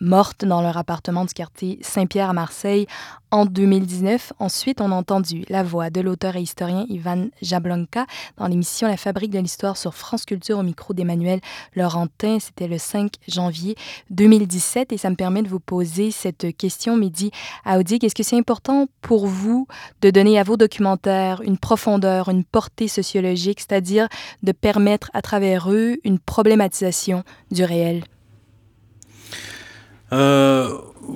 mortes dans leur appartement du quartier Saint-Pierre à Marseille en 2019. Ensuite, on a entendu la voix de l'auteur et historien Ivan Jablonka dans l'émission La Fabrique de l'Histoire sur France Culture au micro d'Emmanuel Laurentin. C'était le 5 janvier 2017 et ça me permet de vous poser cette question, Mehdi Aoudik. Est-ce que c'est important pour vous de donner à vos documentaires une profondeur, une portée sociologique, c'est-à-dire de permettre à travers eux une problématisation du réel?
Euh,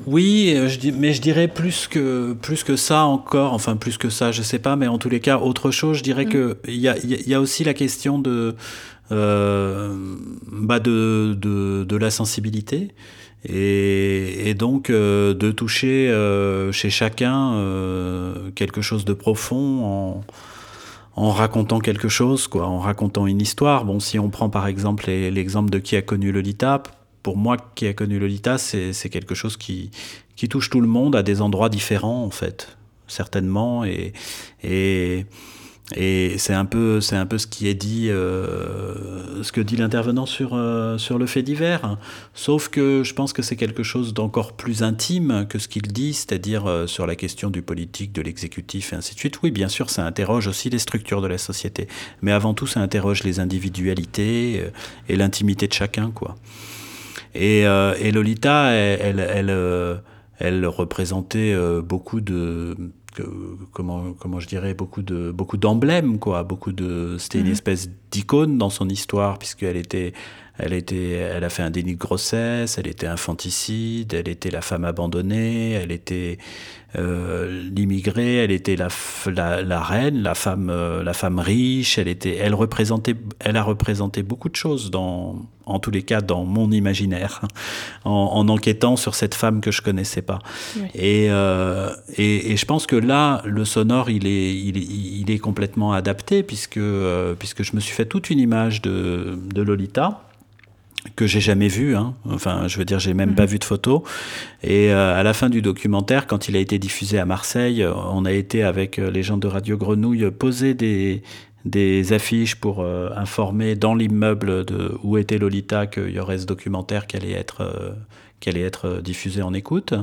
Oui, je mais je dirais plus que, plus que ça encore, enfin plus que ça, je sais pas, mais en tous les cas, autre chose, je dirais
Mm.
que il y a, il y a aussi la question de, euh, bah de, de, de la sensibilité. Et, donc euh, de toucher euh, chez chacun euh, quelque chose de profond en, racontant quelque chose, quoi, en racontant une histoire. Bon, si on prend par exemple l'exemple de qui a connu Lolita, pour moi, qui a connu Lolita, c'est quelque chose qui, touche tout le monde à des endroits différents, en fait, certainement. Et, et c'est un peu, c'est un peu ce qui est dit, euh, ce que dit l'intervenant sur euh, sur le fait divers. Sauf que je pense que c'est quelque chose d'encore plus intime que ce qu'il dit, c'est-à-dire euh, sur la question du politique, de l'exécutif et ainsi de suite. Oui, bien sûr, ça interroge aussi les structures de la société, mais avant tout, ça interroge les individualités et l'intimité de chacun, quoi. Et, et Lolita, elle, elle, elle, représentait beaucoup de que- comment comment je dirais beaucoup de beaucoup d'emblèmes quoi beaucoup de c'était une
Mhm.
espèce d'icône dans son histoire puisqu'elle était elle était elle a fait un déni de grossesse elle était infanticide elle était la femme abandonnée elle était euh, l'immigrée elle était la, la, la reine la femme euh, la femme riche elle était elle représentait elle a représenté beaucoup de choses dans en tous les cas dans mon imaginaire en, en enquêtant sur cette femme que je connaissais pas
Oui.
et, euh, et, et je pense que là, le sonore, il est, il, est- il est complètement adapté puisque, euh, puisque je me suis fait toute une image de, de Lolita que j'ai jamais vue. Hein. Enfin, je veux dire, j'ai même pas vu de photo. Et euh, à la fin du documentaire, quand il a été diffusé à Marseille, euh, on a été avec euh, les gens de Radio Grenouille poser des des affiches pour euh, informer dans l'immeuble de où était Lolita qu'il y aurait ce documentaire qui allait être euh, qui allait être euh, diffusé en écoute.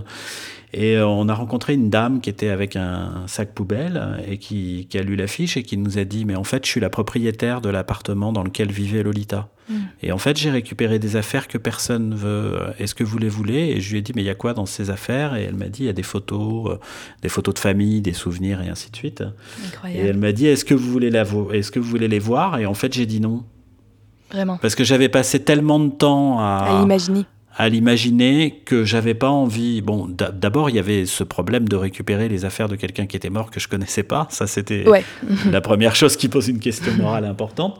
Et euh, on a rencontré une dame qui était avec un sac poubelle euh, et qui, qui a lu l'affiche et qui nous a dit Mais en fait, je suis la propriétaire de l'appartement dans lequel vivait Lolita.
Mm.
Et en fait, j'ai récupéré des affaires que personne ne veut. Est-ce que vous les voulez? Et je lui ai dit Mais il y a quoi dans ces affaires? Et elle m'a dit Il y a des photos, euh, des photos de famille, des souvenirs et ainsi de suite. Et
Incroyable.
elle m'a dit Est-ce que vous voulez la Est-ce que vous voulez les voir? Et en fait, j'ai dit non.
Vraiment.
Parce que j'avais passé tellement de temps
À imaginer.
À l'imaginer que j'avais pas envie. Bon, d'a- d'abord, il y avait ce problème de récupérer les affaires de quelqu'un qui était mort que je connaissais pas. Ça, c'était
Ouais. [LAUGHS]
la première chose qui pose une question morale importante.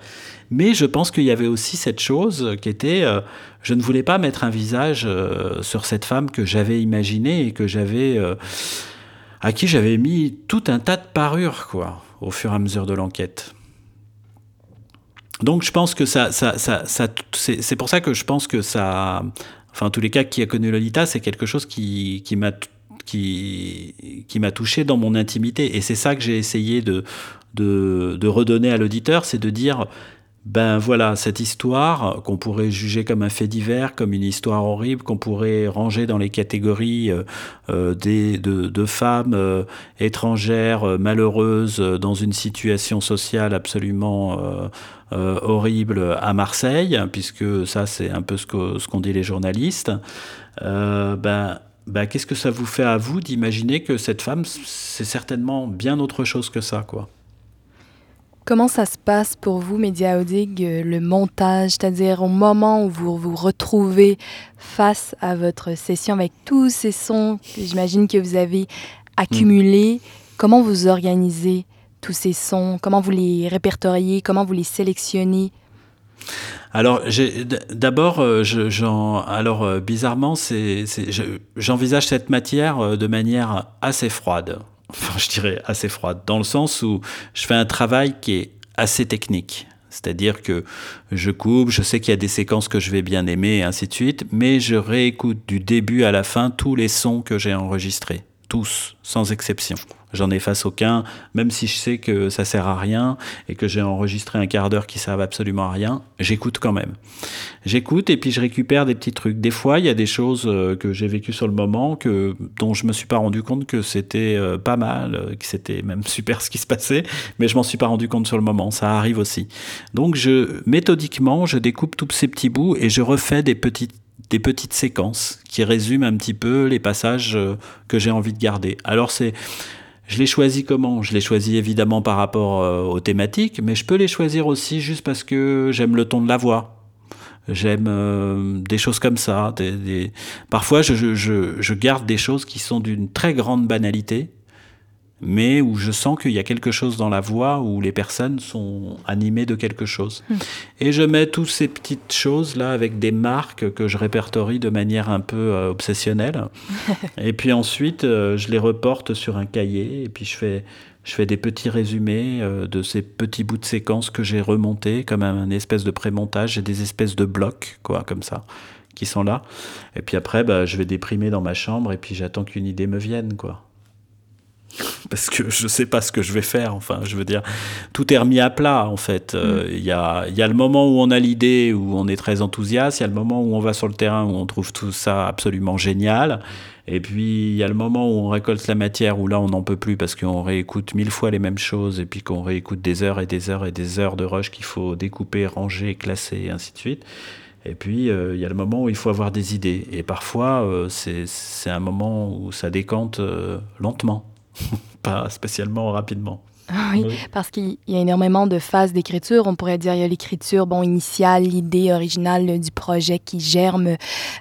Mais je pense qu'il y avait aussi cette chose qui était, euh, je ne voulais pas mettre un visage euh, sur cette femme que j'avais imaginée et que j'avais, euh, à qui j'avais mis tout un tas de parures, quoi, au fur et à mesure de l'enquête. Donc je pense que ça, ça, ça, c'est pour ça que je pense que ça, enfin en tous les cas, qui a connu Lolita, c'est quelque chose qui, qui m'a qui, qui m'a touché dans mon intimité. Et c'est ça que j'ai essayé de, de, redonner à l'auditeur, c'est de dire, ben voilà, cette histoire qu'on pourrait juger comme un fait divers, comme une histoire horrible, qu'on pourrait ranger dans les catégories euh, euh, des, de, de femmes euh, étrangères, malheureuses, dans une situation sociale absolument euh, horrible à Marseille, puisque ça c'est un peu ce qu'ont dit les journalistes. Euh, ben, ben, qu'est-ce que ça vous fait à vous d'imaginer que cette femme, c'est certainement bien autre chose que ça, quoi?
Comment ça se passe pour vous, Média Audig, euh, le montage, c'est-à-dire au moment où vous vous retrouvez face à votre session avec tous ces sons que j'imagine que vous avez accumulés, comment vous organisez tous ces sons, comment vous les répertoriez, comment vous les sélectionnez?
Alors, d'abord, euh, alors euh, bizarrement, j'envisage cette matière euh, de manière assez froide. [LAUGHS] Enfin, je dirais assez froide, dans le sens où je fais un travail qui est assez technique. C'est-à-dire que je coupe, je sais qu'il y a des séquences que je vais bien aimer, et ainsi de suite, mais je réécoute du début à la fin tous les sons que j'ai enregistrés. Sans exception. J'en efface aucun, même si je sais que ça sert à rien et que j'ai enregistré un quart d'heure qui servent absolument à rien, j'écoute quand même. J'écoute et puis je récupère des petits trucs. Des fois, il y a des choses euh, que j'ai vécues sur le moment que, dont je me suis pas rendu compte que c'était euh, pas mal, euh, que c'était même [LAUGHS] super ce qui se passait, mais je m'en suis pas rendu compte sur le moment. Ça arrive aussi. Donc, je, méthodiquement, je découpe tous ces petits bouts et je refais des petites des petites séquences qui résument un petit peu les passages euh, que j'ai envie de garder. Alors c'est je les choisis comment? Je les choisis évidemment par rapport euh, aux thématiques, mais je peux les choisir aussi juste parce que j'aime le ton de la voix. J'aime euh, des choses comme ça. Des. Parfois, je, garde des choses qui sont d'une très grande banalité, mais où je sens qu'il y a quelque chose dans la voix, où les personnes sont animées de quelque chose. Mmh. Et je mets toutes ces petites choses-là avec des marques que je répertorie de manière un peu euh, obsessionnelle. [LAUGHS] et puis ensuite, euh, je les reporte sur un cahier, et puis je fais, je fais des petits résumés euh, de ces petits bouts de séquences que j'ai remontés, comme un, espèce de pré-montage. J'ai des espèces de blocs, quoi, comme ça, qui sont là. Et puis après, bah, je vais déprimer dans ma chambre, et puis j'attends qu'une idée me vienne, quoi [LAUGHS] parce que je sais pas ce que je vais faire. Enfin, je veux dire, tout est remis à plat en fait. Euh, il y, a, y, a, le moment où on a l'idée, où on est très enthousiaste. Il y a le moment où on va sur le terrain, où on trouve tout ça absolument génial. Et puis il y a le moment où on récolte la matière, où là on n'en peut plus parce qu'on réécoute mille fois les mêmes choses et puis qu'on réécoute des heures et des heures et des heures de rush qu'il faut découper, ranger, classer et ainsi de suite. Et puis, euh, il y a le moment où il faut avoir des idées. Et parfois, euh, c'est un moment où ça décante lentement. [LAUGHS] pas spécialement rapidement.
Oui, parce qu'il y a énormément de phases d'écriture. On pourrait dire il y a l'écriture bon initiale, l'idée originale du projet qui germe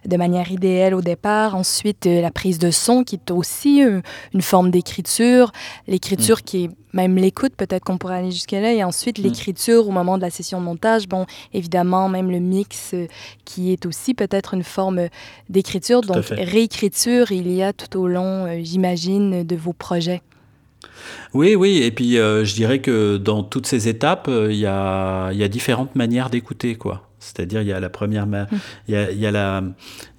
de manière idéale au départ. Ensuite, euh, la prise de son qui est aussi euh, une forme d'écriture. L'écriture mm. qui est même l'écoute, peut-être qu'on pourrait aller jusqu'à là. Et ensuite, mm. l'écriture au moment de la session de montage. Bon, évidemment, même le mix euh, qui est aussi peut-être une forme d'écriture. Donc, réécriture, il y a tout au long, j'imagine, de vos projets.
Oui, oui, et puis euh, je dirais que dans toutes ces étapes, euh, il y, a, y, a, différentes manières d'écouter, quoi. C'est-à-dire, il y a la première, il y a, y a la,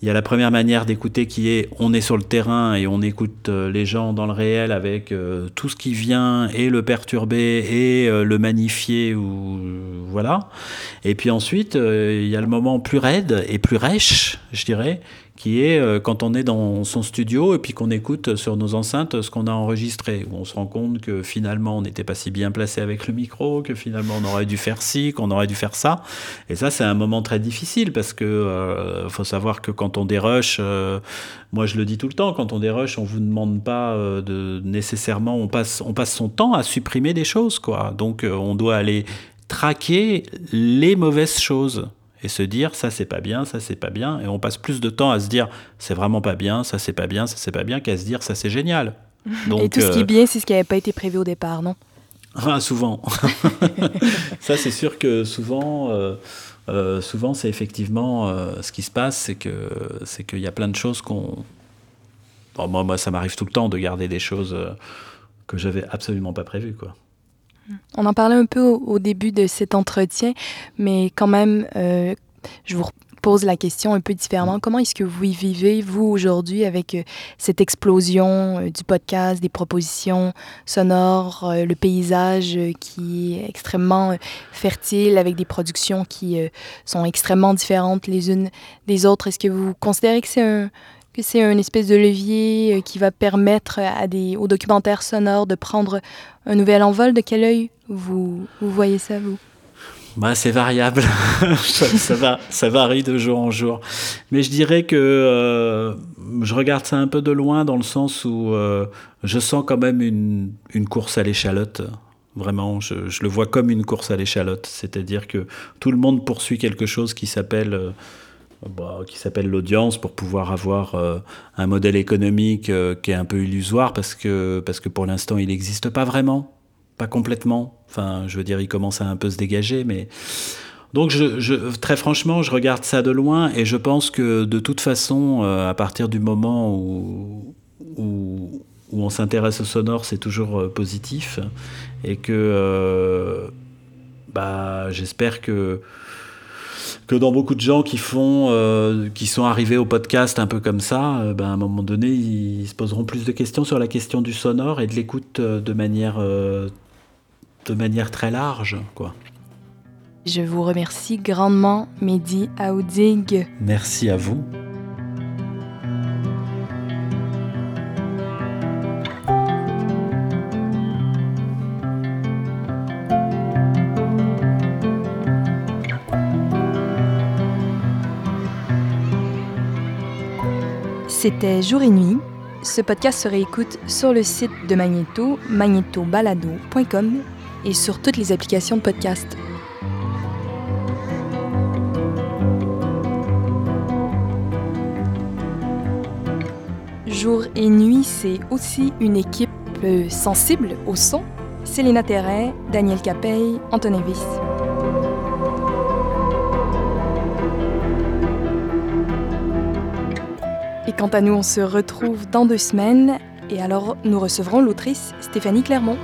il y a la première manière d'écouter qui est on est sur le terrain et on écoute euh, les gens dans le réel avec tout ce qui vient et le perturber et le magnifier ou voilà. Et puis ensuite, il y a le moment plus raide et plus rêche, je dirais, qui est euh, quand on est dans son studio et puis qu'on écoute sur nos enceintes ce qu'on a enregistré, où on se rend compte que finalement on n'était pas si bien placé avec le micro, que finalement on aurait dû faire ci, qu'on aurait dû faire ça. Et ça, c'est un moment très difficile parce que euh, faut savoir que quand on dérush, euh, moi je le dis tout le temps, quand on dérush, on vous demande pas de nécessairement, on passe, on passe son temps à supprimer des choses, quoi. Donc on doit aller traquer les mauvaises choses et se dire ça c'est pas bien, ça c'est pas bien, et on passe plus de temps à se dire c'est vraiment pas bien, ça c'est pas bien, ça c'est pas bien, qu'à se dire ça c'est génial. [LAUGHS]
Donc, et tout ce qui est euh, bien, c'est ce qui n'avait pas été prévu au départ, non?
Ah, Souvent. [LAUGHS] [LAUGHS] ça c'est sûr que souvent, euh, euh, souvent c'est effectivement ce qui se passe, c'est que c'est qu'il y a plein de choses qu'on. moi, moi, ça m'arrive tout le temps de garder des choses que j'avais absolument pas prévues, quoi.
On en parlait un peu au, début de cet entretien, mais quand même, euh, je vous pose la question un peu différemment. Comment est-ce que vous vivez, vous, aujourd'hui, avec euh, cette explosion euh, du podcast, des propositions sonores, le paysage qui est extrêmement fertile, avec des productions qui sont extrêmement différentes les unes des autres? Est-ce que vous considérez que c'est un, que c'est une espèce de levier euh, qui va permettre aux documentaires sonores de prendre un nouvel envol. De quel œil vous, voyez ça, vous?
Bah, c'est variable, [LAUGHS] ça, va, ça varie de jour en jour. Mais je dirais que euh, je regarde ça un peu de loin dans le sens où euh, je sens quand même une, course à l'échalote. Vraiment, je, le vois comme une course à l'échalote. C'est-à-dire que tout le monde poursuit quelque chose qui s'appelle bah, qui s'appelle l'audience pour pouvoir avoir euh, un modèle économique euh, qui est un peu illusoire parce que, parce que pour l'instant il n'existe pas vraiment, pas complètement. Enfin, je veux dire, il commence à un peu se dégager, mais. Donc, très franchement, je regarde ça de loin et je pense que de toute façon, euh, à partir du moment où, où, où on s'intéresse au sonore, c'est toujours positif et que bah, j'espère que que dans beaucoup de gens qui font, euh, qui sont arrivés au podcast un peu comme ça, euh, ben, à un moment donné, ils se poseront plus de questions sur la question du sonore et de l'écoute euh, de manière, de manière très large, quoi.
Je vous remercie grandement, Mehdi Aoudig.
Merci à vous.
C'était Jour et Nuit. Ce podcast se réécoute sur le site de Magneto, magnetobalado.com et sur toutes les applications de podcast. Jour et Nuit, c'est aussi une équipe euh, sensible au son. Célina Terrain, Daniel Capey, Antonin Viss. Quant à nous, on se retrouve dans deux semaines. Et alors, nous recevrons l'autrice Stéphanie Clermont.